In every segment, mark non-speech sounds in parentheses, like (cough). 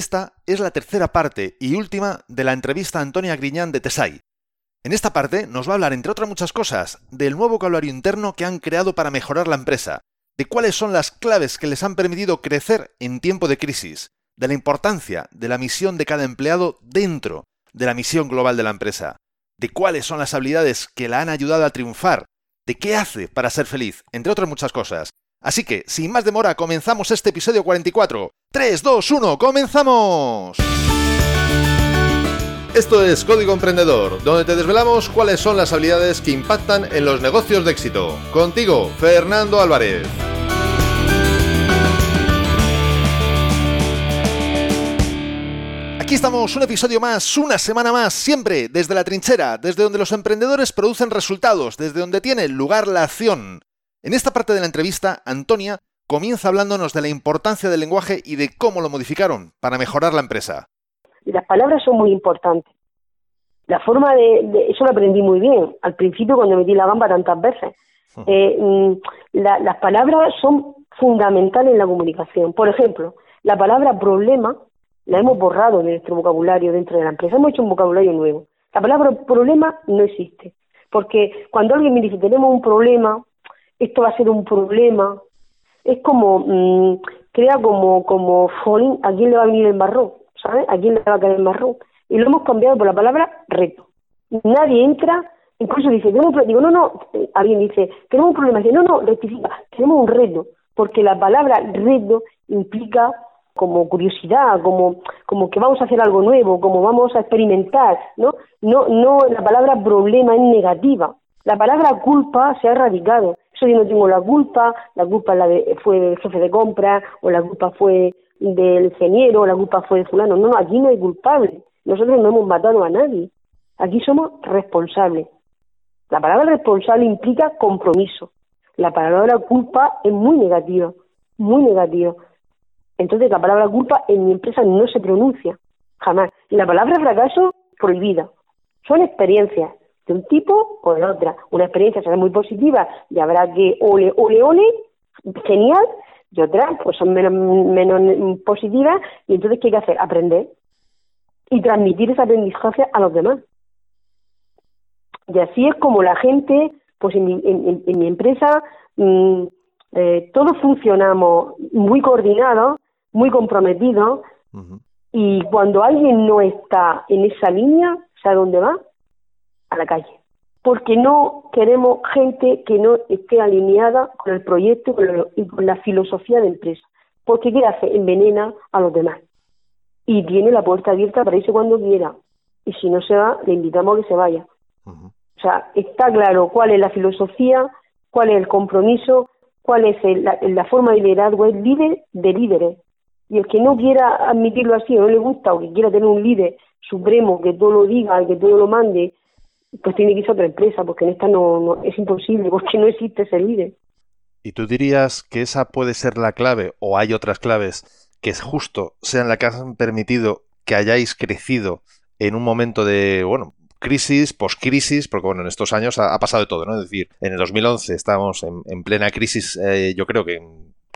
Esta es la tercera parte y última de la entrevista a Antonia Griñán de Tesai. En esta parte nos va a hablar, entre otras muchas cosas, del nuevo vocabulario interno que han creado para mejorar la empresa, de cuáles son las claves que les han permitido crecer en tiempo de crisis, de la importancia de la misión de cada empleado dentro de la misión global de la empresa, de cuáles son las habilidades que la han ayudado a triunfar, de qué hace para ser feliz, entre otras muchas cosas. Así que, sin más demora, comenzamos este episodio 44. 3, 2, 1, comenzamos. Esto es Código Emprendedor, donde te desvelamos cuáles son las habilidades que impactan en los negocios de éxito. Contigo, Fernando Álvarez. Aquí estamos, un episodio más, una semana más, siempre desde la trinchera, desde donde los emprendedores producen resultados, desde donde tiene lugar la acción. En esta parte de la entrevista, Antonia comienza hablándonos de la importancia del lenguaje y de cómo lo modificaron para mejorar la empresa. Las palabras son muy importantes. La forma de, eso lo aprendí muy bien al principio cuando metí la gamba tantas veces. Hmm. Eh, mm, las palabras son fundamentales en la comunicación. Por ejemplo, la palabra problema la hemos borrado de nuestro vocabulario dentro de la empresa. Hemos hecho un vocabulario nuevo. La palabra problema no existe. Porque cuando alguien me dice tenemos un problema, esto va a ser un problema, es como, mm, crea como, como, ¿a quién le va a venir el marrón? ¿Sabes? ¿A quién le va a caer el marrón? Y lo hemos cambiado por la palabra reto. Nadie entra, incluso dice, tenemos un digo, no, no, alguien dice, tenemos un problema, dice, no, no, rectifica, tenemos un reto, porque la palabra reto implica como curiosidad, como, como que vamos a hacer algo nuevo, como vamos a experimentar, ¿no? No, no, la palabra problema es negativa. La palabra culpa se ha erradicado. Yo no tengo la culpa, la culpa la de, fue del jefe de compra, o la culpa fue del ingeniero, o la culpa fue de fulano. No, no, aquí no hay culpable. Nosotros no hemos matado a nadie. Aquí somos responsables. La palabra responsable implica compromiso. La palabra culpa es muy negativa, muy negativa. Entonces la palabra culpa en mi empresa no se pronuncia, jamás. Y la palabra fracaso, prohibida. Son experiencias de un tipo o de otra. Una experiencia será muy positiva y habrá que ole, ole, ole, genial, y otras pues son menos, menos positivas y entonces ¿qué hay que hacer? Aprender y transmitir esa aprendizaje a los demás. Y así es como la gente, pues en mi, en, mi empresa, mm, eh, todos funcionamos muy coordinados muy comprometido y cuando alguien no está en esa línea, ¿sabe dónde va? A la calle. Porque no queremos gente que no esté alineada con el proyecto y con la filosofía de empresa. Porque ¿qué hace? Envenena a los demás. Y tiene la puerta abierta para irse cuando quiera. Y si no se va, le invitamos a que se vaya. O sea, está claro cuál es la filosofía, cuál es el compromiso, cuál es la, la, forma de liderazgo, es líder de líderes. Y el que no quiera admitirlo así o no le gusta o que quiera tener un líder supremo que todo lo diga, que todo lo mande, pues tiene que irse a otra empresa, porque en esta no, es imposible, (laughs) porque no existe ese líder. ¿Y tú dirías que esa puede ser la clave o hay otras claves que justo sean las que han permitido que hayáis crecido en un momento de, bueno, crisis, post-crisis, porque bueno, en estos años ha, pasado de todo, ¿no? Es decir, en el 2011 estábamos en, plena crisis, eh, yo creo que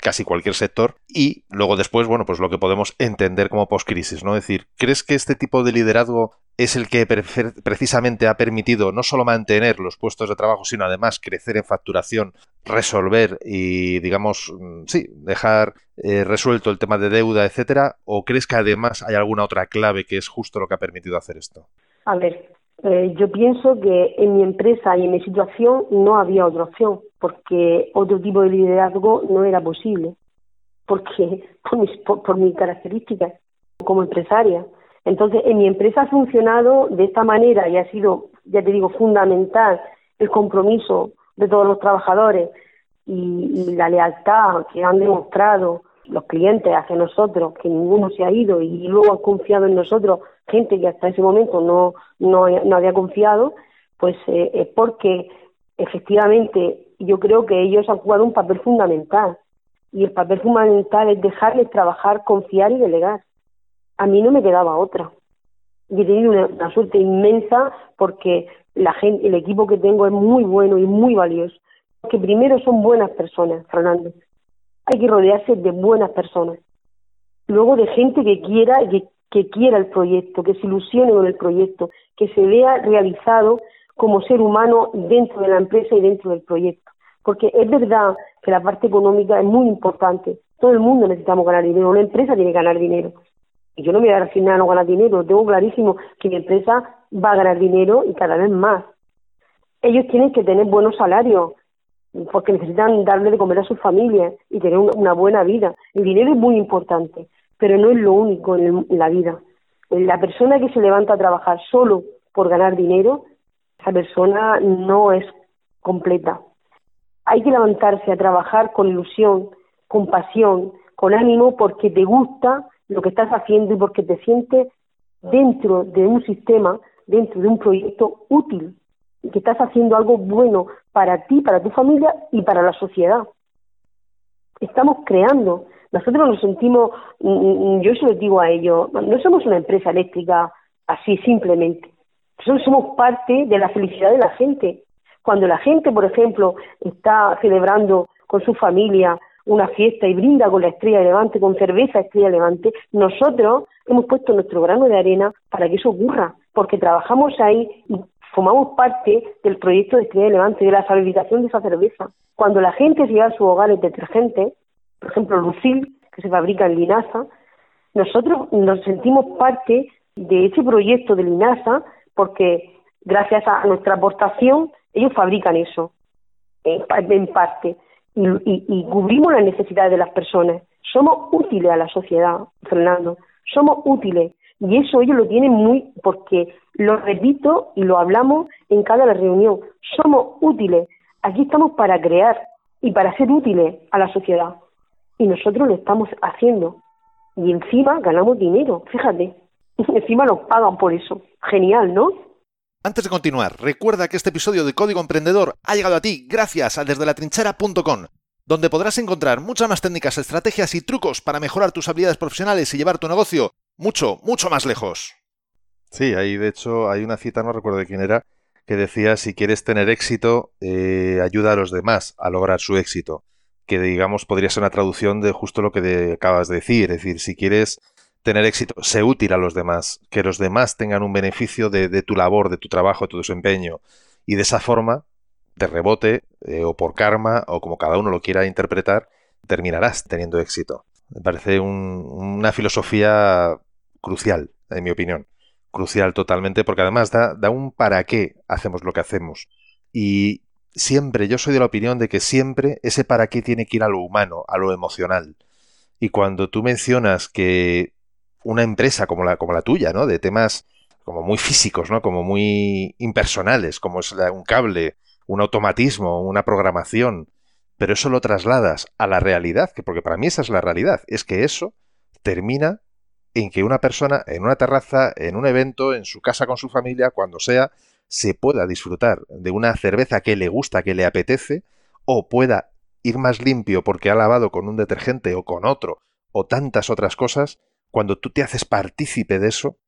casi cualquier sector y luego después, bueno, pues lo que podemos entender como post-crisis, ¿no? Es decir, ¿crees que este tipo de liderazgo es el que precisamente ha permitido no solo mantener los puestos de trabajo, sino además crecer en facturación, resolver y, digamos, mm, sí, dejar eh, resuelto el tema de deuda, etcétera? ¿O crees que además hay alguna otra clave que es justo lo que ha permitido hacer esto? A ver, eh, yo pienso que en mi empresa y en mi situación no había otra opción, porque otro tipo de liderazgo no era posible, porque (laughs) por mis, por, mis características como empresaria. Entonces, en mi empresa ha funcionado de esta manera y ha sido, ya te digo, fundamental el compromiso de todos los trabajadores y, y la lealtad que han demostrado los clientes hacia nosotros, que ninguno se ha ido y luego han confiado en nosotros, gente que hasta ese momento no, no, no había confiado, pues eh, es porque efectivamente yo creo que ellos han jugado un papel fundamental. Y el papel fundamental es dejarles trabajar, confiar y delegar. A mí no me quedaba otra. Y he tenido una, una suerte inmensa porque la gente, el equipo que tengo es muy bueno y muy valioso. Porque primero son buenas personas, Fernando hay que rodearse de buenas personas. luego de gente que quiera, que, que quiera el proyecto, que se ilusione con el proyecto, que se vea realizado como ser humano dentro de la empresa y dentro del proyecto. Porque es verdad que la parte económica es muy importante. Todo el mundo necesitamos ganar dinero, una empresa tiene que ganar dinero. Y yo no me voy a resignar a no ganar dinero, tengo clarísimo que mi empresa va a ganar dinero y cada vez más. Ellos tienen que tener buenos salarios, porque necesitan darle de comer a sus familias y tener una buena vida. El dinero es muy importante, pero no es lo único en la vida. La persona que se levanta a trabajar solo por ganar dinero, esa persona no es completa. Hay que levantarse a trabajar con ilusión, con pasión, con ánimo, porque te gusta lo que estás haciendo y porque te sientes dentro de un sistema, dentro de un proyecto útil, que estás haciendo algo bueno para ti, para tu familia y para la sociedad. Estamos creando. Nosotros nos sentimos, mm, mm, yo se lo digo a ellos, no somos una empresa eléctrica así simplemente. Nosotros somos parte de la felicidad de la gente. Cuando la gente, por ejemplo, está celebrando con su familia una fiesta y brinda con la estrella de levante, con cerveza estrella de levante, nosotros hemos puesto nuestro grano de arena para que eso ocurra, porque trabajamos ahí y formamos parte del proyecto de estrella de levante, de la fabricación de esa cerveza. Cuando la gente se lleva a sus hogares detergentes, por ejemplo Lucil, que se fabrica en Linaza, nosotros nos sentimos parte de ese proyecto de Linaza porque gracias a nuestra aportación ellos fabrican eso en parte y, cubrimos las necesidades de las personas. Somos útiles a la sociedad, Fernando, somos útiles. Y eso ellos lo tienen muy, porque lo repito y lo hablamos en cada reunión, somos útiles. Aquí estamos para crear y para ser útiles a la sociedad. Y nosotros lo estamos haciendo. Y encima ganamos dinero, fíjate. (laughs) encima nos pagan por eso. Genial, ¿no? Antes de continuar, recuerda que este episodio de Código Emprendedor ha llegado a ti gracias a desde la trinchera.com, donde podrás encontrar muchas más técnicas, estrategias y trucos para mejorar tus habilidades profesionales y llevar tu negocio mucho, mucho más lejos. Sí, ahí de hecho hay una cita, no recuerdo de quién era, que decía si quieres tener éxito, eh, ayuda a los demás a lograr su éxito. Que digamos podría ser una traducción de justo lo que acabas de decir. Es decir, si quieres tener éxito, sé útil a los demás, que los demás tengan un beneficio de, tu labor, de tu trabajo, de tu desempeño. Y de esa forma, de rebote, eh, o por karma, o como cada uno lo quiera interpretar, terminarás teniendo éxito. Me parece una filosofía crucial, en mi opinión. Crucial totalmente, porque además da, da un para qué hacemos lo que hacemos. Y siempre, yo soy de la opinión de que siempre ese para qué tiene que ir a lo humano, a lo emocional. Y cuando tú mencionas que una empresa como la, como la tuya, ¿no? De temas como muy físicos, ¿no? Como muy impersonales, como es un cable, un automatismo, una programación. Pero eso lo trasladas a la realidad, que porque para mí esa es la realidad, es que eso termina en que una persona en una terraza, en un evento, en su casa con su familia, cuando sea, se pueda disfrutar de una cerveza que le gusta, que le apetece, o pueda ir más limpio porque ha lavado con un detergente o con otro, o tantas otras cosas, cuando tú te haces partícipe de eso,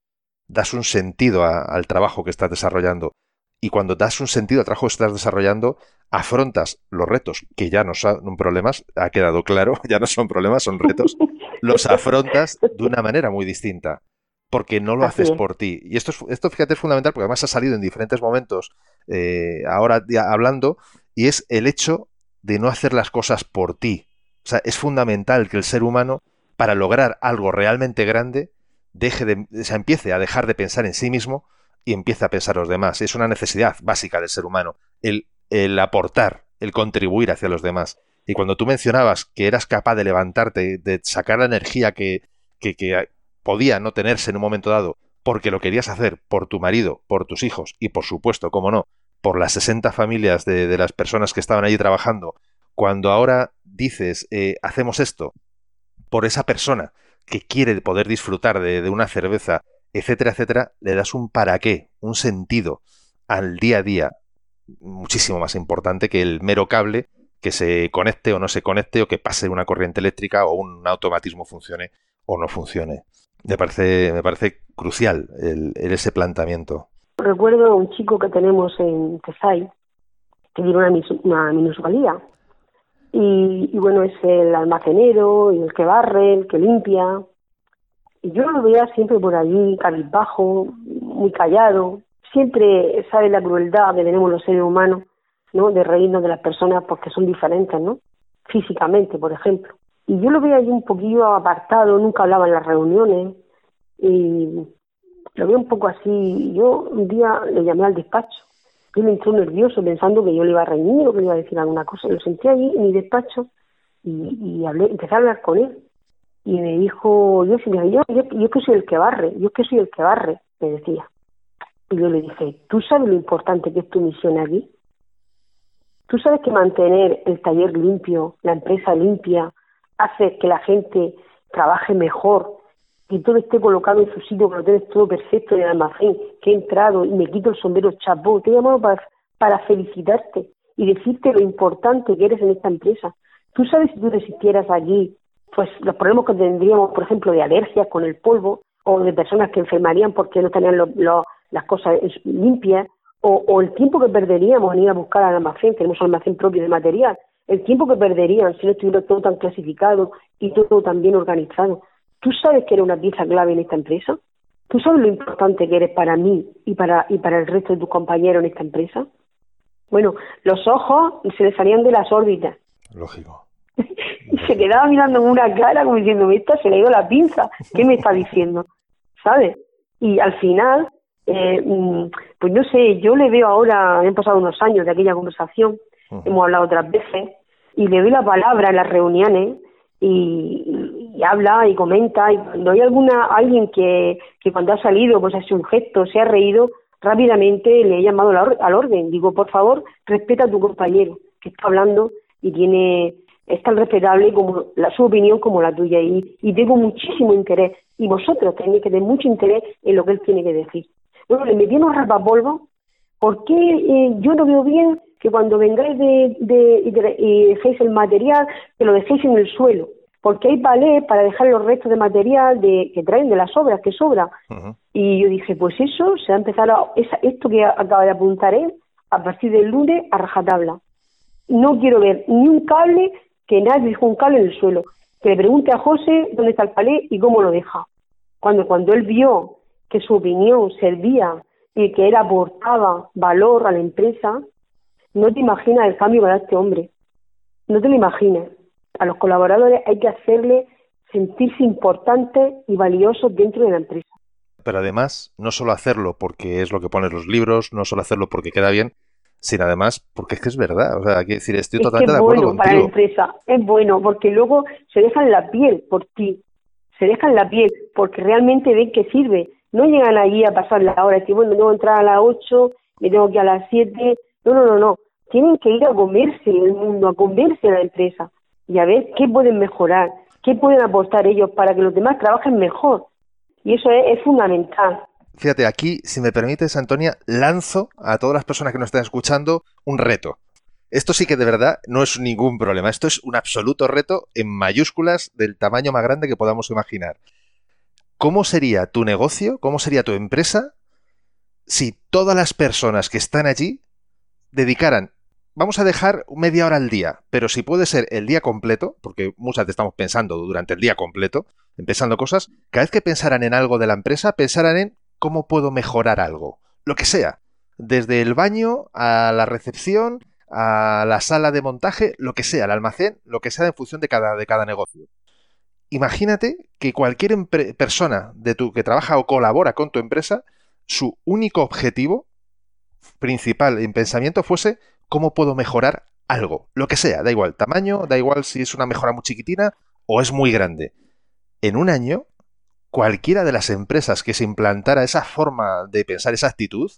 das un sentido al trabajo que estás desarrollando. Y cuando das un sentido al trabajo que estás desarrollando, afrontas los retos, que ya no son problemas, ha quedado claro, (laughs) ya no son problemas, son retos, los afrontas de una manera muy distinta, porque no lo haces por ti. Y esto, esto, fíjate, es fundamental, porque además ha salido en diferentes momentos, eh, ahora hablando, y es el hecho de no hacer las cosas por ti. O sea, es fundamental que el ser humano para lograr algo realmente grande, deje de, se empiece a dejar de pensar en sí mismo y empiece a pensar en los demás. Es una necesidad básica del ser humano, el, el aportar, el contribuir hacia los demás. Y cuando tú mencionabas que eras capaz de levantarte, de sacar la energía que, que, que podía no tenerse en un momento dado, porque lo querías hacer por tu marido, por tus hijos y por supuesto, como no, por las 60 familias de, de, las personas que estaban allí trabajando, cuando ahora dices, eh, hacemos esto por esa persona que quiere poder disfrutar de, una cerveza, etcétera, etcétera, le das un para qué, un sentido al día a día muchísimo más importante que el mero cable que se conecte o no se conecte o que pase una corriente eléctrica o un automatismo funcione o no funcione. Me parece, me parece crucial el, ese planteamiento. Recuerdo a un chico que tenemos en Tesai que tiene una, una minusvalía y, bueno, es el almacenero, y el que barre, el que limpia, Y yo lo veía siempre por allí, cabizbajo, muy callado. Siempre sabe la crueldad que tenemos los seres humanos, ¿no? De reírnos de las personas porque son diferentes, ¿no? Físicamente, por ejemplo. Y yo lo veía allí un poquillo apartado, nunca hablaba en las reuniones. Y lo veía un poco así. Yo un día le llamé al despacho. Y me entró nervioso pensando que yo le iba a reñir o que le iba a decir alguna cosa. Lo sentí allí en mi despacho y, hablé, empecé a hablar con él. Y me dijo, yo, yo, yo, yo que soy el que barre, yo que soy el que barre, me decía. Y yo le dije, ¿tú sabes lo importante que es tu misión aquí? ¿Tú sabes que mantener el taller limpio, la empresa limpia, hace que la gente trabaje mejor, que todo esté colocado en su sitio, que lo tienes todo perfecto en el almacén, que he entrado y me quito el sombrero chapó? Te he llamado para, para felicitarte y decirte lo importante que eres en esta empresa. Tú sabes si tú resistieras allí, pues los problemas que tendríamos, por ejemplo, de alergias con el polvo, o de personas que enfermarían porque no tenían las cosas limpias, o, el tiempo que perderíamos en ir a buscar al almacén, tenemos almacén propio de material, el tiempo que perderían si no estuviera todo tan clasificado y todo tan bien organizado. ¿Tú sabes que eres una pieza clave en esta empresa? ¿Tú sabes lo importante que eres para mí y para, y para el resto de tus compañeros en esta empresa? Bueno, los ojos se le salían de las órbitas. Lógico. Y se quedaba mirando con una cara como diciendo, esta se le ha ido la pinza, ¿qué me está diciendo? ¿Sabes? Y al final, eh, mm, pues no sé, yo le veo ahora, han pasado unos años de aquella conversación, hemos hablado otras veces, y le doy la palabra en las reuniones y, habla y comenta, y cuando hay alguna alguien que, que cuando ha salido pues hace un gesto, se ha reído, rápidamente le he llamado al orden. Digo, por favor, respeta a tu compañero que está hablando y tiene es tan respetable como la, su opinión como la tuya y, y tengo muchísimo interés y vosotros tenéis que tener mucho interés en lo que él tiene que decir. Bueno, le metí unos rapapolvos porque eh, yo no veo bien que cuando vengáis de, de, y, dejéis el material, que lo dejéis en el suelo, porque hay palés para dejar los restos de material de, que traen de las obras, que sobra. Y yo dije, pues eso, se va a empezar a, esto que acaba de apuntar él, a partir del lunes a rajatabla. No quiero ver ni un cable que nadie dejó un cable en el suelo. Que le pregunte a José dónde está el palé y cómo lo deja. Cuando, cuando él vio que su opinión servía y que él aportaba valor a la empresa, no te imaginas el cambio da este hombre. No te lo imaginas. A los colaboradores hay que hacerle sentirse importantes y valiosos dentro de la empresa. Pero además, no solo hacerlo porque es lo que ponen los libros, no solo hacerlo porque queda bien, sino además porque es que es verdad. O sea, que decir, estoy totalmente de acuerdo bueno para la empresa, es bueno, porque luego se dejan la piel por ti, se dejan la piel porque realmente ven que sirve. No llegan allí a pasar la hora, decir, bueno, tengo que entrar a las 8, me tengo que ir a las 7. No, no, no, no. Tienen que ir a comerse el mundo, a comerse la empresa y a ver qué pueden mejorar, qué pueden aportar ellos para que los demás trabajen mejor. Y eso es fundamental. Fíjate, aquí, si me permites, Antonia, lanzo a todas las personas que nos están escuchando un reto. Esto sí que de verdad no es ningún problema. Esto es un absoluto reto en mayúsculas del tamaño más grande que podamos imaginar. ¿Cómo sería tu negocio, cómo sería tu empresa si todas las personas que están allí dedicaran, vamos a dejar media hora al día, pero si puede ser el día completo, porque muchas veces estamos pensando durante el día completo, pensando cosas, cada vez que pensaran en algo de la empresa, pensaran en cómo puedo mejorar algo, lo que sea, desde el baño a la recepción, a la sala de montaje, lo que sea, el almacén, lo que sea en función de cada, de cada negocio. Imagínate que cualquier persona de tu que trabaja o colabora con tu empresa, su único objetivo principal en pensamiento fuese cómo puedo mejorar algo, lo que sea, da igual tamaño, da igual si es una mejora muy chiquitina o es muy grande. En un año cualquiera de las empresas que se implantara esa forma de pensar, esa actitud,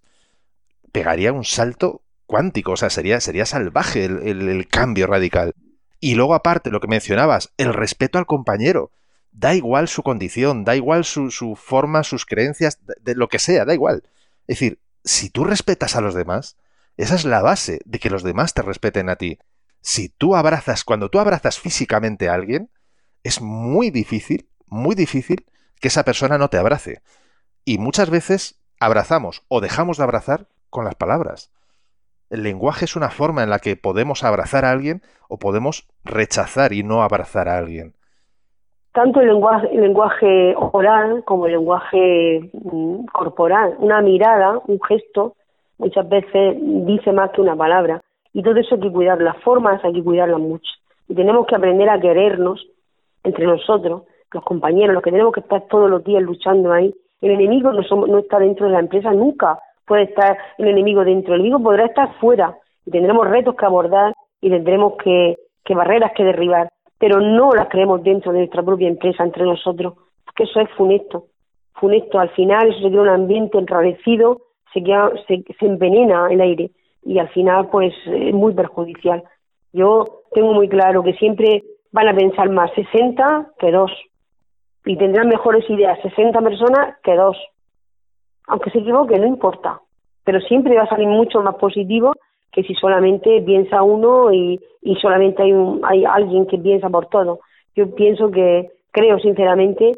pegaría un salto cuántico, o sea, sería, sería salvaje el, cambio radical. Y luego aparte, lo que mencionabas, el respeto al compañero. Da igual su condición, da igual su, forma, sus creencias, de, lo que sea, da igual. Es decir, si tú respetas a los demás, esa es la base de que los demás te respeten a ti. Si tú abrazas, cuando tú abrazas físicamente a alguien, es muy difícil, muy difícil que esa persona no te abrace. Y muchas veces abrazamos o dejamos de abrazar con las palabras. El lenguaje es una forma en la que podemos abrazar a alguien o podemos rechazar y no abrazar a alguien. tanto el lenguaje, el lenguaje oral como el lenguaje mm, corporal. Una mirada, un gesto, muchas veces dice más que una palabra. Y todo eso hay que cuidar, las formas hay que cuidarlas mucho. Y tenemos que aprender a querernos entre nosotros, los compañeros, los que tenemos que estar todos los días luchando ahí. El enemigo no, no está dentro de la empresa nunca, puede estar el enemigo dentro, el enemigo podrá estar fuera. Y tendremos retos que abordar y tendremos que, que barreras que derribar, pero no las creemos dentro de nuestra propia empresa, entre nosotros, porque eso es funesto, funesto, al final eso se crea un ambiente enrarecido, se, se, se envenena el aire. Y al final pues es muy perjudicial. Yo tengo muy claro que siempre van a pensar más 60 que dos y tendrán mejores ideas 60 personas que dos. Aunque se equivoque, no importa, pero siempre va a salir mucho más positivo que si solamente piensa uno y, y solamente hay, un, hay alguien que piensa por todo. Yo pienso que, creo sinceramente,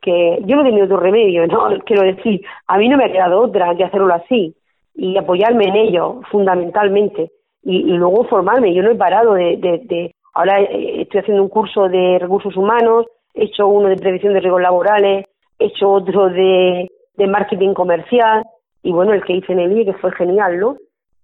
que yo no he tenido otro remedio, (laughs) ¿no? Quiero decir, a mí no me ha quedado otra que hacerlo así y apoyarme en ello, fundamentalmente, y, luego formarme. Yo no he parado de, de, de, Ahora eh, estoy haciendo un curso de recursos humanos, he hecho uno de prevención de riesgos laborales, he hecho otro de, de marketing comercial, y bueno, el que hice en el IE, que fue genial, ¿no?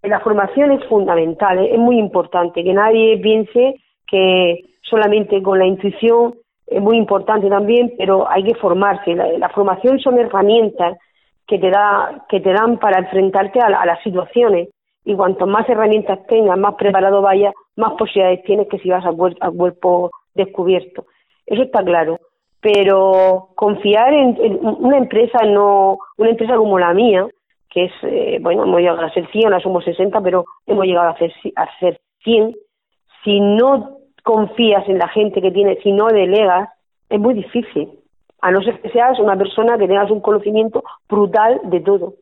La formación es fundamental, ¿eh? es muy importante, que nadie piense que solamente con la intuición es muy importante también, pero hay que formarse. La, formación son herramientas que te, da, que te dan para enfrentarte a, las situaciones y cuanto más herramientas tengas, más preparado vayas, más posibilidades tienes que si vas a, cuerpo descubierto. Eso está claro. Pero confiar en, en, una empresa no, una empresa como la mía, que es, eh, bueno, hemos llegado a ser 100, ahora somos 60, pero hemos llegado a ser, a ser 100. Si no confías en la gente que tiene, si no delegas, es muy difícil. A no ser que seas una persona que tengas un conocimiento brutal de todo.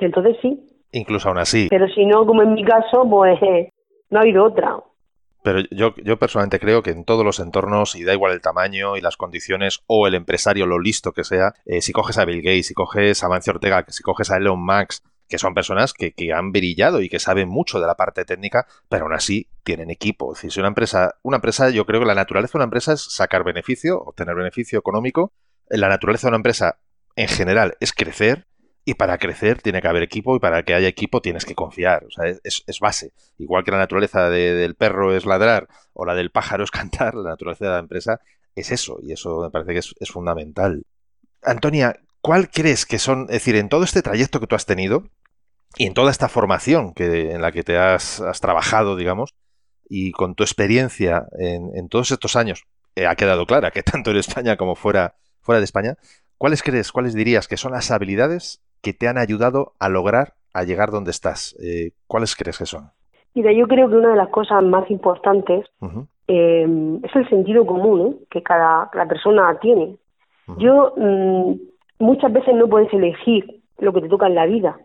Entonces sí. Incluso aún así. Pero si no, como en mi caso, pues (laughs) no ha habido otra. Pero yo, yo personalmente creo que en todos los entornos, y da igual el tamaño y las condiciones, o el empresario, lo listo que sea, eh, si coges a Bill Gates, si coges a Mancio Ortega, si coges a Elon Musk, que son personas que, que, han brillado y que saben mucho de la parte técnica, pero aún así tienen equipo. Es decir, si una empresa, una empresa, yo creo que la naturaleza de una empresa es sacar beneficio, obtener beneficio económico. La naturaleza de una empresa en general es crecer y para crecer tiene que haber equipo y para que haya equipo tienes que confiar. O sea, es, base. Igual que la naturaleza del perro es ladrar o la del pájaro es (laughs) cantar, la naturaleza de la empresa es eso. Y eso me parece que es, fundamental. Antonia, ¿cuál crees que son, es decir, en todo este trayecto que tú has tenido y en toda esta formación que, en la que te has, has trabajado, digamos, y con tu experiencia en, en todos estos años, eh, ha quedado clara que (laughs) tanto en España como fuera, fuera de España, ¿cuáles crees, cuáles dirías que son las habilidades que te han ayudado a lograr a llegar donde estás? Eh, ¿Cuáles crees que son? Mira, yo creo que una de las cosas más importantes eh, es el sentido común ¿eh? que cada, persona tiene. Yo mm, muchas veces no puedes elegir lo que te toca en la vida.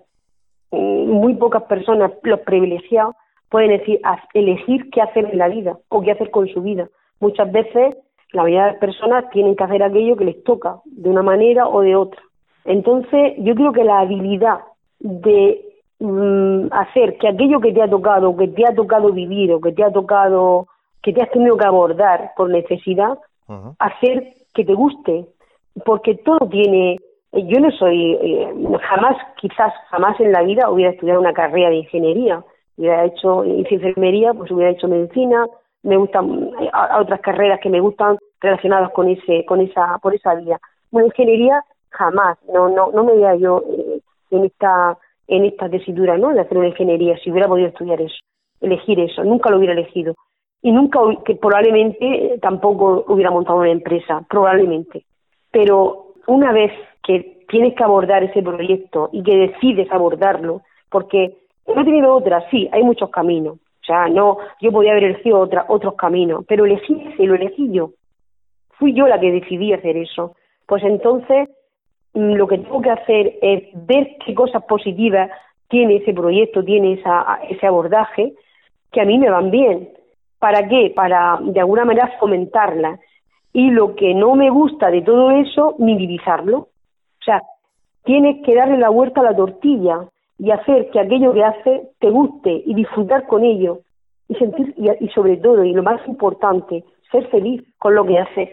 Mm, muy pocas personas, los privilegiados, pueden decir, elegir qué hacer en la vida o qué hacer con su vida. Muchas veces la mayoría de las personas tienen que hacer aquello que les toca, de una manera o de otra. Entonces, yo creo que la habilidad de mm, hacer que aquello que te ha tocado, que te ha tocado vivir o que te ha tocado, que te has tenido que abordar por necesidad, hacer que te guste, porque todo tiene, yo no soy, eh, jamás, quizás jamás en la vida hubiera estudiado una carrera de ingeniería, hubiera hecho, hice enfermería, pues hubiera hecho medicina, me gustan otras carreras que me gustan relacionadas con ese, con esa, por esa vía. Una ingeniería jamás, no, no, no me veía yo eh, en esta, en esta ¿no? De hacer una ingeniería, si hubiera podido estudiar eso, elegir eso, nunca lo hubiera elegido. Y nunca, que probablemente tampoco hubiera montado una empresa, probablemente. Pero una vez que tienes que abordar ese proyecto y que decides abordarlo, porque no he tenido otra, sí, hay muchos caminos. O sea, no, yo podía haber elegido otra, otros caminos, pero elegí ese, lo elegí yo. Fui yo la que decidí hacer eso. Pues entonces lo que tengo que hacer es ver qué cosas positivas tiene ese proyecto, tiene esa, ese abordaje, que a mí me van bien. ¿Para qué? Para, de alguna manera, fomentarla. Y lo que no me gusta de todo eso, minimizarlo. O sea, tienes que darle la vuelta a la tortilla y hacer que aquello que hace te guste y disfrutar con ello. Y sentir, y, y sobre todo, y lo más importante, ser feliz con lo que haces.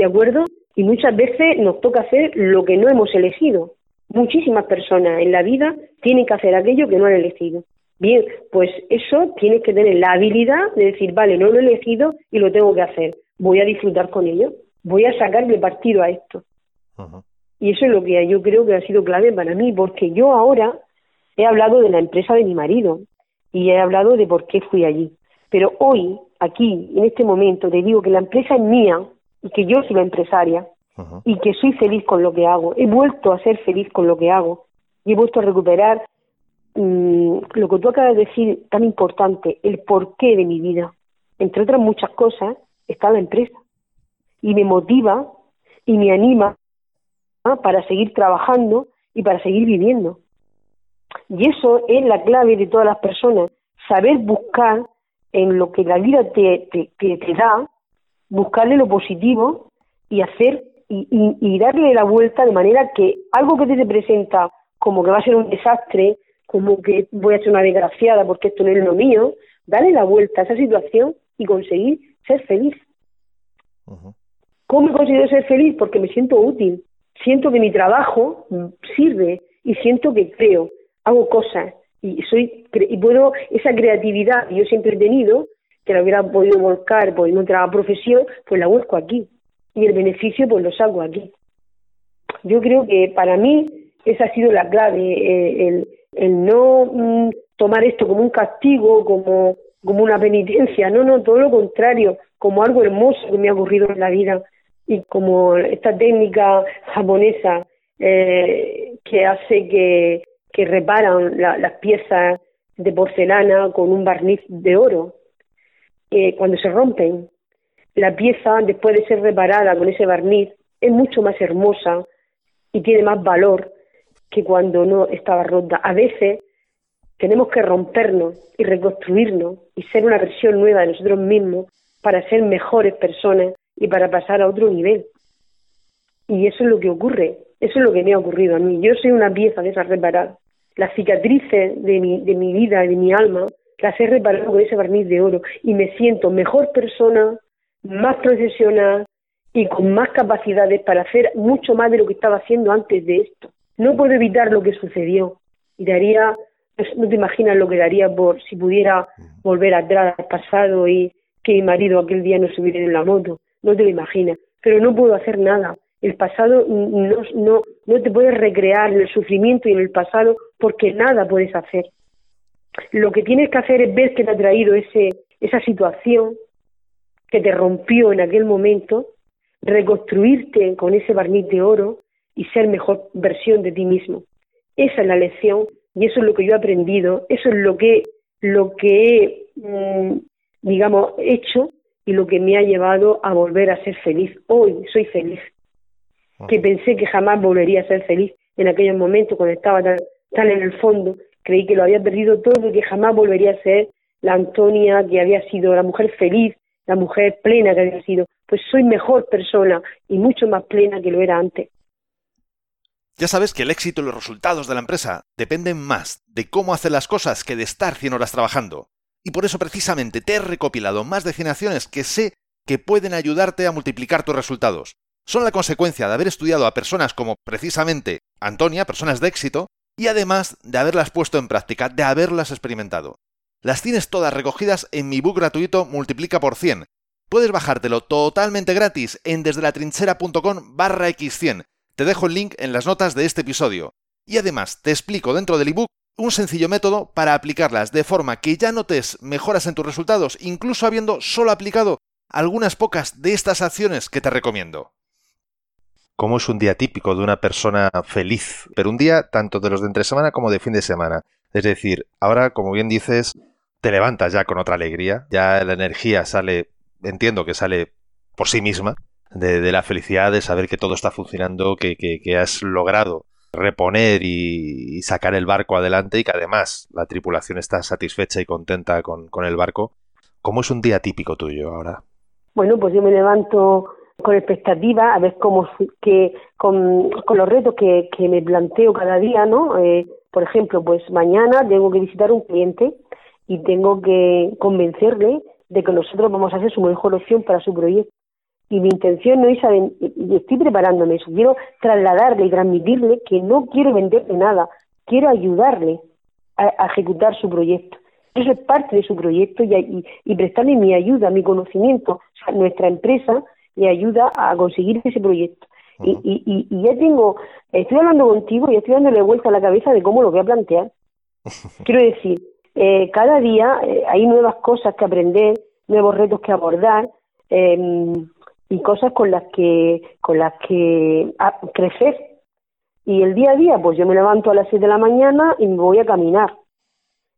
¿de acuerdo? Y muchas veces nos toca hacer lo que no hemos elegido. Muchísimas personas en la vida tienen que hacer aquello que no han elegido. Bien, pues eso tienes que tener la habilidad de decir, vale, no lo he elegido y lo tengo que hacer. Voy a disfrutar con ello. Voy a sacarle partido a esto. Y eso es lo que yo creo que ha sido clave para mí, porque yo ahora he hablado de la empresa de mi marido y he hablado de por qué fui allí. Pero hoy, aquí, en este momento, te digo que la empresa es mía y que yo soy la empresaria y que soy feliz con lo que hago. He vuelto a ser feliz con lo que hago y he vuelto a recuperar Mm, lo que tú acabas de decir, tan importante, el porqué de mi vida. Entre otras muchas cosas, está la empresa. Y me motiva y me anima para seguir trabajando y para seguir viviendo. Y eso es la clave de todas las personas, saber buscar en lo que la vida te, te, te, da, buscarle lo positivo y hacer y, y, darle la vuelta de manera que algo que te, te presenta como que va a ser un desastre, como que voy a ser una desgraciada porque esto no es lo mío, dale la vuelta a esa situación y conseguir ser feliz. ¿Cómo he conseguido ser feliz? Porque me siento útil, siento que mi trabajo sirve y siento que creo, hago cosas y soy y puedo esa creatividad que yo siempre he tenido, que la hubiera podido volcar por otra profesión, pues la busco aquí y el beneficio pues lo saco aquí. Yo creo que para mí esa ha sido la clave, eh, el, no mm, tomar esto como un castigo, como, como una penitencia, no, no, todo lo contrario, como algo hermoso que me ha ocurrido en la vida y como esta técnica japonesa eh, que hace que, que reparan las piezas de porcelana con un barniz de oro. Eh, cuando se rompen, la pieza, después de ser reparada con ese barniz, es mucho más hermosa y tiene más valor que cuando no estaba rota. A veces tenemos que rompernos y reconstruirnos y ser una versión nueva de nosotros mismos para ser mejores personas y para pasar a otro nivel. Y eso es lo que ocurre, eso es lo que me ha ocurrido a mí. Yo soy una pieza de esas reparadas. Las cicatrices de mi, de mi vida, de mi alma, las he reparado con ese barniz de oro y me siento mejor persona, más profesional y con más capacidades para hacer mucho más de lo que estaba haciendo antes de esto. No puedo evitar lo que sucedió y daría, no te imaginas lo que daría por si pudiera volver atrás al pasado y que mi marido aquel día no se hubiera en la moto, no te lo imaginas, pero no puedo hacer nada. El pasado no, no, no te puedes recrear en el sufrimiento y en el pasado porque nada puedes hacer. Lo que tienes que hacer es ver que te ha traído ese, esa situación que te rompió en aquel momento, reconstruirte con ese barniz de oro y ser mejor versión de ti mismo. Esa es la lección y eso es lo que yo he aprendido, eso es lo que, lo que he, mm, digamos, hecho y lo que me ha llevado a volver a ser feliz. Hoy soy feliz, ah. que pensé que jamás volvería a ser feliz en aquellos momentos cuando estaba tan, tan en el fondo, creí que lo había perdido todo y que jamás volvería a ser la Antonia que había sido la mujer feliz, la mujer plena que había sido. Pues soy mejor persona y mucho más plena que lo era antes. Ya sabes que el éxito y los resultados de la empresa dependen más de cómo hacer las cosas que de estar 100 horas trabajando. Y por eso precisamente te he recopilado más de 100 acciones que sé que pueden ayudarte a multiplicar tus resultados. Son la consecuencia de haber estudiado a personas como precisamente Antonia, personas de éxito, y además de haberlas puesto en práctica, de haberlas experimentado. Las tienes todas recogidas en mi book gratuito Multiplica por 100. Puedes bajártelo totalmente gratis en desdelatrinchera.com barra x100 te dejo el link en las notas de este episodio. Y además te explico dentro del ebook un sencillo método para aplicarlas de forma que ya notes mejoras en tus resultados, incluso habiendo solo aplicado algunas pocas de estas acciones que te recomiendo. ¿Cómo es un día típico de una persona feliz? Pero un día tanto de los de entre semana como de fin de semana. Es decir, ahora, como bien dices, te levantas ya con otra alegría, ya la energía sale, entiendo que sale por sí misma, de, la felicidad de saber que todo está funcionando, que, que, has logrado reponer y, sacar el barco adelante y que además la tripulación está satisfecha y contenta con, con el barco. ¿Cómo es un día típico tuyo ahora? Bueno, pues yo me levanto con expectativa a ver cómo que con, con los retos que, que, me planteo cada día, ¿no? Eh, por ejemplo, pues mañana tengo que visitar un cliente y tengo que convencerle de que nosotros vamos a ser su mejor opción para su proyecto Y mi intención no es, y estoy preparándome eso, quiero trasladarle y transmitirle que no quiero venderle nada, quiero ayudarle a, ejecutar su proyecto. Eso es parte de su proyecto y, y, prestarle mi ayuda, mi conocimiento. Nuestra empresa le ayuda a conseguir ese proyecto. y, y, y, ya tengo, estoy hablando contigo y estoy dándole vuelta a la cabeza de cómo lo voy a plantear. (laughs) Quiero decir, eh, cada día eh, hay nuevas cosas que aprender, nuevos retos que abordar eh, y cosas con las que, con las que crecer. Y el día a día, pues yo me levanto a las 7 de la mañana y me voy a caminar.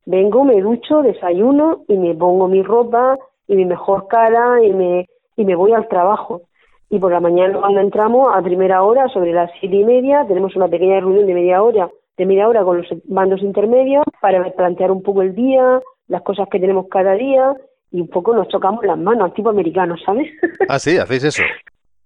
Vengo, me ducho, desayuno y me pongo mi ropa y mi mejor cara y me, y me voy al trabajo. Y por la mañana cuando entramos a primera hora, sobre las siete y media, tenemos una pequeña reunión de media hora, de media hora con los bandos intermedios para plantear un poco el día, las cosas que tenemos cada día y un poco nos chocamos las manos al tipo americano, ¿sabes? (laughs) Ah, sí, hacéis eso.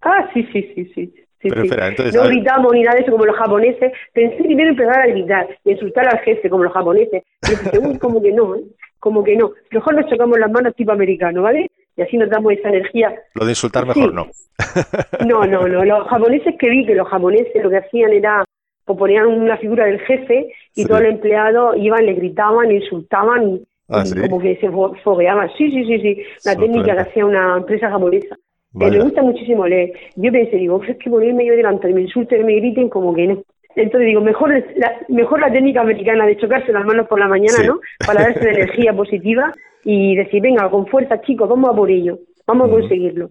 ah, sí, sí, sí, sí. no gritamos ni nada de eso como los japoneses. Pensé primero empezar a gritar y insultar al jefe como los japoneses. Pero como que no, ¿eh? Como que no. Mejor nos chocamos las manos tipo americano, ¿vale? Y así nos damos esa energía. Lo de insultar mejor no. (laughs) No, no, no. Los japoneses que vi que los japoneses lo que hacían era o ponían una figura del jefe y todos los empleados iban, le gritaban, insultaban y Ah, como que se fogueaba. Sí, sí, sí, sí. La técnica que hacía una empresa japonesa. me gusta muchísimo leer. Yo pensé, digo, es que ponerme yo delante me insulten y me griten, como que no. Entonces digo, mejor la, mejor la técnica americana de chocarse las manos por la mañana, ¿no? Para darse la (laughs) energía positiva y decir, venga, con fuerza, chicos, vamos a por ello, vamos a conseguirlo.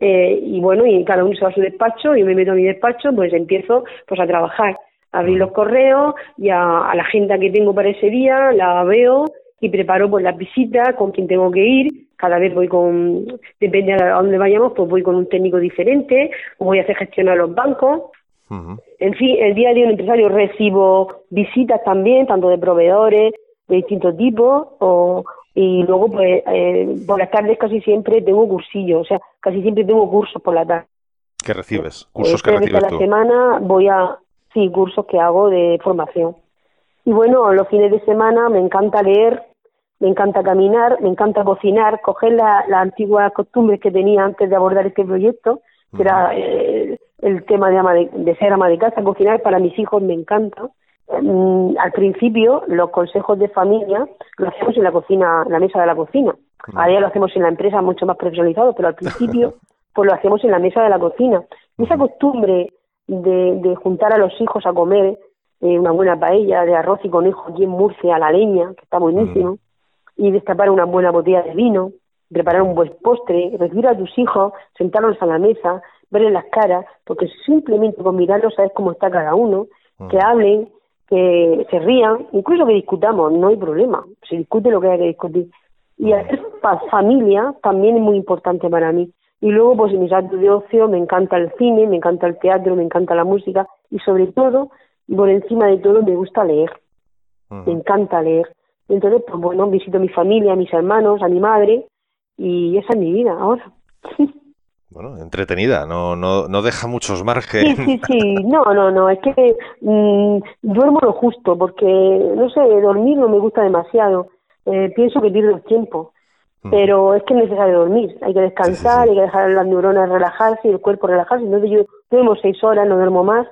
Eh, y bueno, y cada uno se va a su despacho, yo me meto a mi despacho, pues empiezo pues a trabajar, a abrir los correos y a, a la agenda que tengo para ese día, la veo y preparo pues las visitas con quien tengo que ir, cada vez voy con, depende a dónde vayamos, pues voy con un técnico diferente, o voy a hacer gestión a los bancos. En fin, el día a día un empresario recibo visitas también, tanto de proveedores de distintos tipos, o, y luego pues eh, por las tardes casi siempre tengo cursillos, o sea, casi siempre tengo cursos por la tarde. ¿Qué recibes? ¿Cursos que recibes la semana voy a, sí, cursos que hago de formación. Y bueno, los fines de semana me encanta leer, me encanta caminar, me encanta cocinar, coger las antiguas costumbres que tenía antes de abordar este proyecto, que era eh, el tema de, de, ser ama de casa, cocinar para mis hijos me encanta. Mm, al principio, los consejos de familia lo hacemos en la cocina, en la mesa de la cocina. Ahora ya lo hacemos en la empresa mucho más profesionalizado, pero al principio (laughs) pues lo hacemos en la mesa de la cocina. Y esa costumbre de, de juntar a los hijos a comer eh, una buena paella de arroz y conejo aquí en Murcia a la leña, que está buenísimo, y destapar una buena botella de vino, preparar un buen postre, recibir a tus hijos, sentarlos a la mesa, verles las caras, porque simplemente con mirarlos sabes cómo está cada uno, que hablen, que se rían, incluso que discutamos, no hay problema, se discute lo que hay que discutir. Y hacer familia también es muy importante para mí. Y luego, pues en mis actos de ocio me encanta el cine, me encanta el teatro, me encanta la música y sobre todo, y por encima de todo, me gusta leer. Me encanta leer. Entonces, pues bueno, visito a mi familia, a mis hermanos, a mi madre y esa es mi vida ahora. (laughs) Bueno, entretenida, no, no, no deja muchos márgenes. Sí, sí, sí, (laughs) no, no, no, es que mmm, duermo lo justo, porque, no sé, dormir no me gusta demasiado, eh, pienso que pierdo el tiempo, pero es que es necesario dormir, hay que descansar, hay que dejar las neuronas relajarse y el cuerpo relajarse, entonces yo duermo seis horas, no duermo más,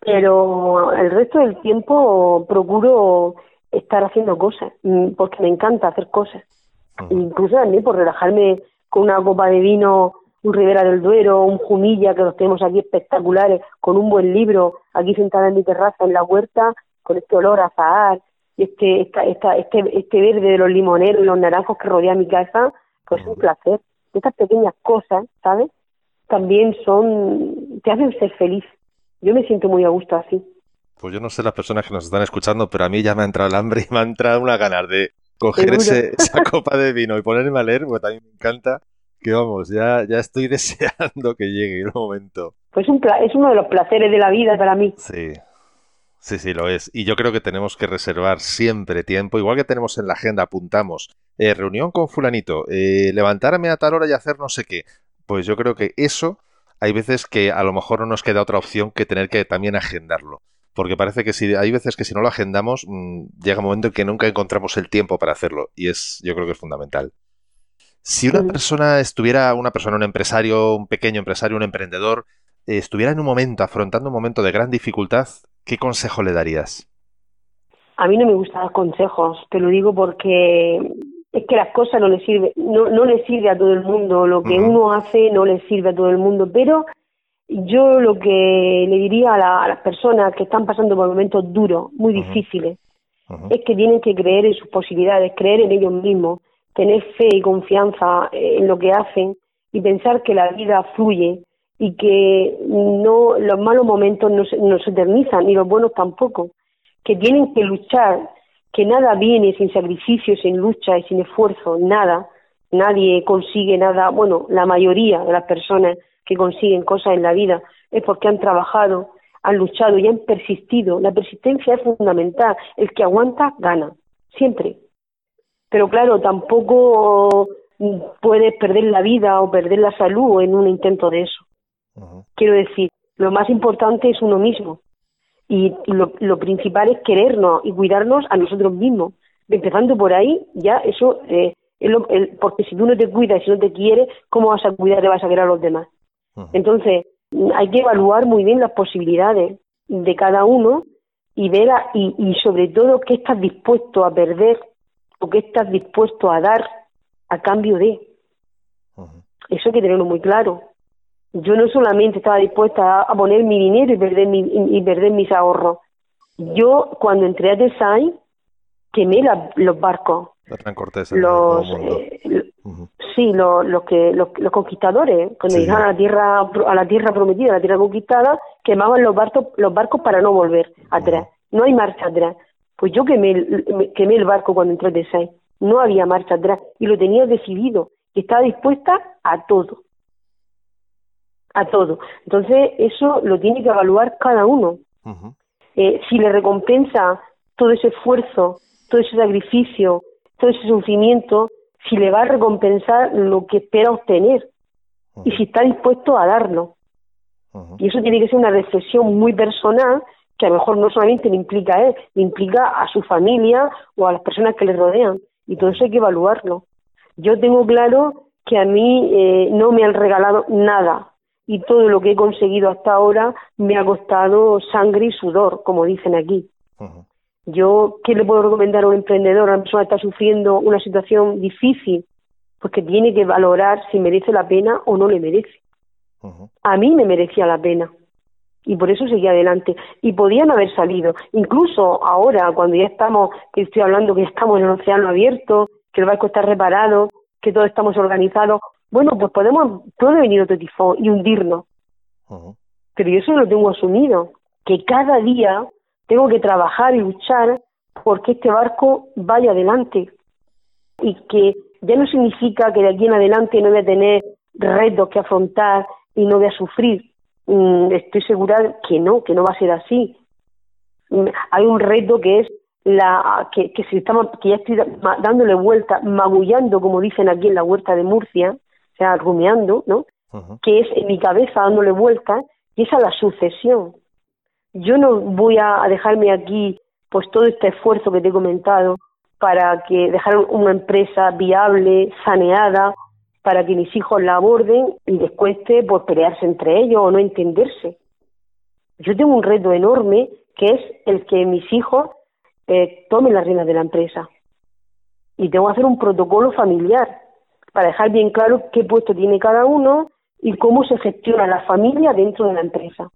pero el resto del tiempo procuro estar haciendo cosas, mm, porque me encanta hacer cosas. Incluso también por relajarme con una copa de vino, un Ribera del Duero, un Jumilla, que los tenemos aquí espectaculares, con un buen libro, aquí sentada en mi terraza, en la huerta, con este olor a azahar, y este, esta, esta, este, este verde de los limoneros y los naranjos que rodea mi casa, pues es un placer. Estas pequeñas cosas, ¿sabes? También son, te hacen ser feliz. Yo me siento muy a gusto así. Pues yo no sé las personas que nos están escuchando, pero a mí ya me ha entrado el hambre y me ha entrado una ganas de coger esa (laughs) copa de vino y ponerme a leer, porque también me encanta. Que vamos, ya, ya estoy (laughs) deseando que llegue el momento. Pues un es uno de los placeres de la vida para mí. Sí, sí, sí, lo es. Y yo creo que tenemos que reservar siempre tiempo, igual que tenemos en la agenda, apuntamos, eh, reunión con fulanito, eh, levantarme a tal hora y hacer no sé qué. Pues yo creo que eso hay veces que a lo mejor no nos queda otra opción que tener que también agendarlo porque parece que si hay veces que si no lo agendamos, mm, llega un momento en que nunca encontramos el tiempo para hacerlo, y es, yo creo que es fundamental. Si una persona estuviera, una persona, un empresario, un pequeño empresario, un emprendedor, eh, estuviera en un momento, afrontando un momento de gran dificultad, ¿qué consejo le darías? A mí no me gustan los consejos, te lo digo porque es que las cosas no le sirve, no, no le sirve a todo el mundo, lo que uno hace no le sirve a todo el mundo, pero yo lo que le diría a, las personas que están pasando por momentos duros, muy difíciles, es que tienen que creer en sus posibilidades, creer en ellos mismos, tener fe y confianza en lo que hacen y pensar que la vida fluye y que no los malos momentos no se, no se eternizan ni los buenos tampoco, que tienen que luchar, que nada viene sin sacrificio, sin lucha y sin esfuerzo, nada, nadie consigue nada, bueno, la mayoría de las personas que consiguen cosas en la vida es porque han trabajado, han luchado y han persistido. La persistencia es fundamental, el que aguanta gana, siempre pero claro, tampoco puedes perder la vida o perder la salud en un intento de eso. Quiero decir, lo más importante es uno mismo y lo, principal es querernos y cuidarnos a nosotros mismos. Empezando por ahí, ya eso, eh, porque si tú no te cuidas y si no te quieres, ¿cómo vas a cuidar y vas a querer a los demás? Entonces, hay que evaluar muy bien las posibilidades de cada uno y ver y, y sobre todo qué estás dispuesto a perder o qué estás dispuesto a dar a cambio de. Eso hay que tenerlo muy claro. Yo no solamente estaba dispuesta a, poner mi dinero y perder, mi, y perder mis ahorros. Yo, cuando entré a Design, quemé los barcos. los, eh, Sí, los, que, los, conquistadores, cuando llegaban a la tierra a la tierra prometida, a la tierra conquistada, quemaban los barcos, los barcos para no volver atrás. No hay marcha atrás. Pues yo quemé el, quemé el barco cuando entré de seis. No había marcha atrás y lo tenía decidido. Estaba dispuesta a todo. A todo. Entonces, eso lo tiene que evaluar cada uno. Eh, si le recompensa todo ese esfuerzo, todo ese sacrificio, todo ese sufrimiento, si le va a recompensar lo que espera obtener y si está dispuesto a darlo. Y eso tiene que ser una reflexión muy personal que a lo mejor no solamente le implica a él, le implica a su familia o a las personas que le rodean. Y todo eso hay que evaluarlo. Yo tengo claro que a mí eh, no me han regalado nada y todo lo que he conseguido hasta ahora me ha costado sangre y sudor, como dicen aquí. Yo, ¿qué le puedo recomendar a un emprendedor, a una persona que está sufriendo una situación difícil? Pues que tiene que valorar si merece la pena o no le merece. A mí me merecía la pena y por eso seguía adelante. Y podían haber salido. Incluso ahora, cuando ya estamos, que estoy hablando que ya estamos en el océano abierto, que el barco está reparado, que todos estamos organizados, bueno, pues podemos, puede venir otro tifón y hundirnos. Pero yo eso lo tengo asumido, que cada día tengo que trabajar y luchar porque este barco vaya adelante. Y que ya no significa que de aquí en adelante no voy a tener retos que afrontar y no voy a sufrir, estoy segura que no, que no va a ser así. Mm, hay un reto que es la que, que si estamos, que ya estoy dándole vuelta, magullando, como dicen aquí en la huerta de Murcia, o sea, rumiando, ¿no? Que es en mi cabeza dándole vuelta, y esa es la sucesión. Yo no voy a dejarme aquí, pues todo este esfuerzo que te he comentado, para que dejar una empresa viable, saneada, para que mis hijos la aborden y les cueste pues, pelearse entre ellos o no entenderse. Yo tengo un reto enorme que es el que mis hijos eh, tomen las riendas de la empresa. Y tengo que hacer un protocolo familiar para dejar bien claro qué puesto tiene cada uno y cómo se gestiona la familia dentro de la empresa.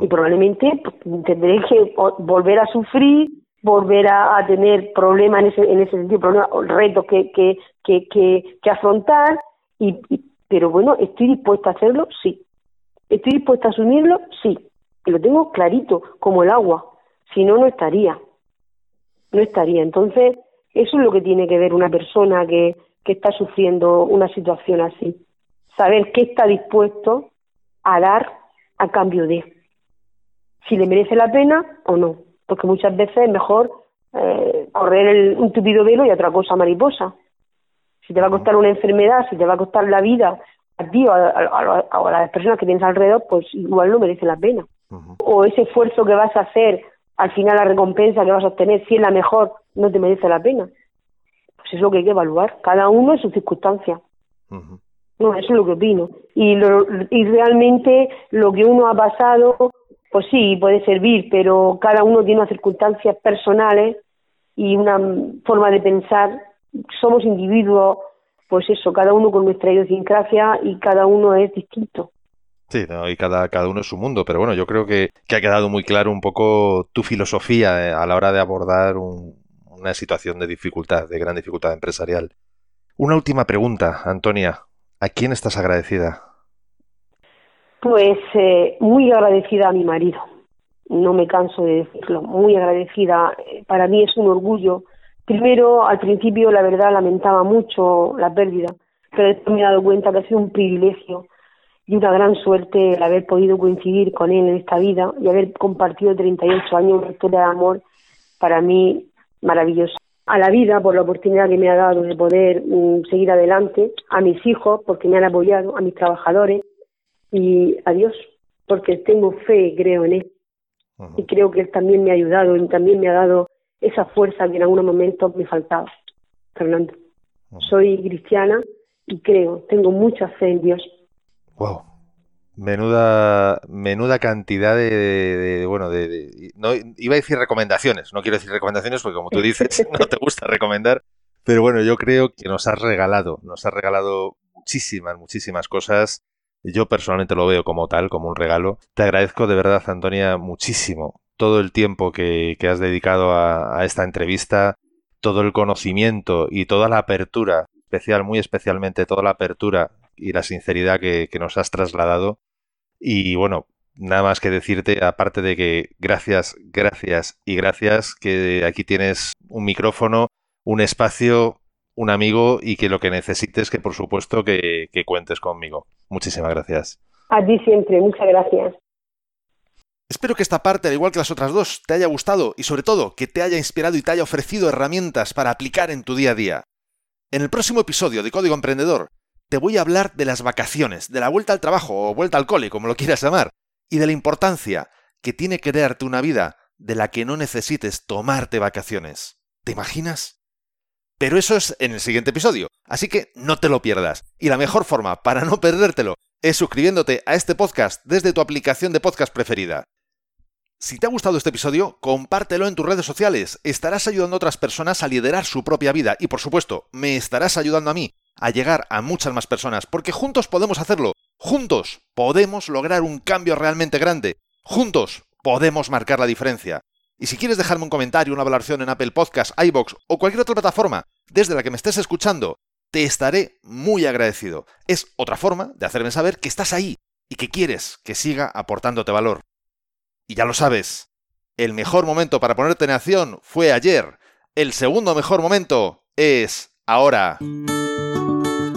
Y probablemente pues, tendré que volver a sufrir volver a, tener problemas en ese, en ese sentido, problemas, retos que, que, que, que, afrontar, y, pero bueno, ¿estoy dispuesta a hacerlo? Sí. ¿Estoy dispuesta a asumirlo? Sí. Y lo tengo clarito, como el agua. Si no, no estaría. No estaría. Entonces, eso es lo que tiene que ver una persona que, que está sufriendo una situación así. Saber qué está dispuesto a dar a cambio de. Si le merece la pena o no porque muchas veces es mejor eh, correr un tupido velo y otra cosa mariposa. Si te va a costar una enfermedad, si te va a costar la vida a ti o a, las personas que tienes alrededor, pues igual no merece la pena. O ese esfuerzo que vas a hacer, al final la recompensa que vas a obtener, si es la mejor, no te merece la pena. pues es lo que hay que evaluar, cada uno en sus circunstancias. No, eso es lo que opino. Y, lo, y realmente lo que uno ha pasado, pues sí, puede servir, pero cada uno tiene unas circunstancias personales y una forma de pensar. Somos individuos, pues eso, cada uno con nuestra idiosincrasia y cada uno es distinto. Sí, y cada, cada uno es su mundo, pero bueno, yo creo que, que ha quedado muy claro un poco tu filosofía eh, a la hora de abordar una situación de dificultad, de gran dificultad empresarial. Una última pregunta, Antonia. ¿A quién estás agradecida? Pues eh, muy agradecida a mi marido. No me canso de decirlo. Muy agradecida. Para mí es un orgullo. Primero, al principio, la verdad, lamentaba mucho la pérdida, pero después me he dado cuenta que ha sido un privilegio y una gran suerte el haber podido coincidir con él en esta vida y haber compartido 38 años una historia de amor para mí maravillosa. A la vida por la oportunidad que me ha dado de poder mm, seguir adelante, a mis hijos porque me han apoyado, a mis trabajadores y a Dios porque tengo fe, creo en él. Y creo que él también me ha ayudado y también me ha dado esa fuerza que en algunos momentos me faltaba. Fernando, soy cristiana y creo, tengo mucha fe en Dios Wow. Menuda, menuda cantidad de, bueno, de, no, iba a decir recomendaciones, no quiero decir recomendaciones porque como tú dices, (laughs) no te gusta recomendar, pero bueno, yo creo que nos has regalado, nos has regalado muchísimas, muchísimas cosas. Yo personalmente lo veo como tal, como un regalo. Te agradezco de verdad, Antonia, muchísimo todo el tiempo que, has dedicado a, esta entrevista, todo el conocimiento y toda la apertura, especial, muy especialmente toda la apertura y la sinceridad que, nos has trasladado. Y bueno, nada más que decirte, aparte de que gracias, gracias y gracias, que aquí tienes un micrófono, un espacio, un amigo y que lo que necesites, que por supuesto que, que cuentes conmigo. Muchísimas gracias. A ti siempre, muchas gracias. Espero que esta parte, al igual que las otras dos, te haya gustado y sobre todo que te haya inspirado y te haya ofrecido herramientas para aplicar en tu día a día. En el próximo episodio de Código Emprendedor te voy a hablar de las vacaciones, de la vuelta al trabajo o vuelta al cole, como lo quieras llamar, y de la importancia que tiene crearte una vida de la que no necesites tomarte vacaciones. ¿Te imaginas? Pero eso es en el siguiente episodio, así que no te lo pierdas. Y la mejor forma para no perdértelo es suscribiéndote a este podcast desde tu aplicación de podcast preferida. Si te ha gustado este episodio, compártelo en tus redes sociales. Estarás ayudando a otras personas a liderar su propia vida y por supuesto, me estarás ayudando a mí a llegar a muchas más personas, porque juntos podemos hacerlo, juntos podemos lograr un cambio realmente grande, juntos podemos marcar la diferencia. Y si quieres dejarme un comentario, una valoración en Apple Podcasts, iBox o cualquier otra plataforma desde la que me estés escuchando, te estaré muy agradecido. Es otra forma de hacerme saber que estás ahí y que quieres que siga aportándote valor. Y ya lo sabes, el mejor momento para ponerte en acción fue ayer. El segundo mejor momento es ahora.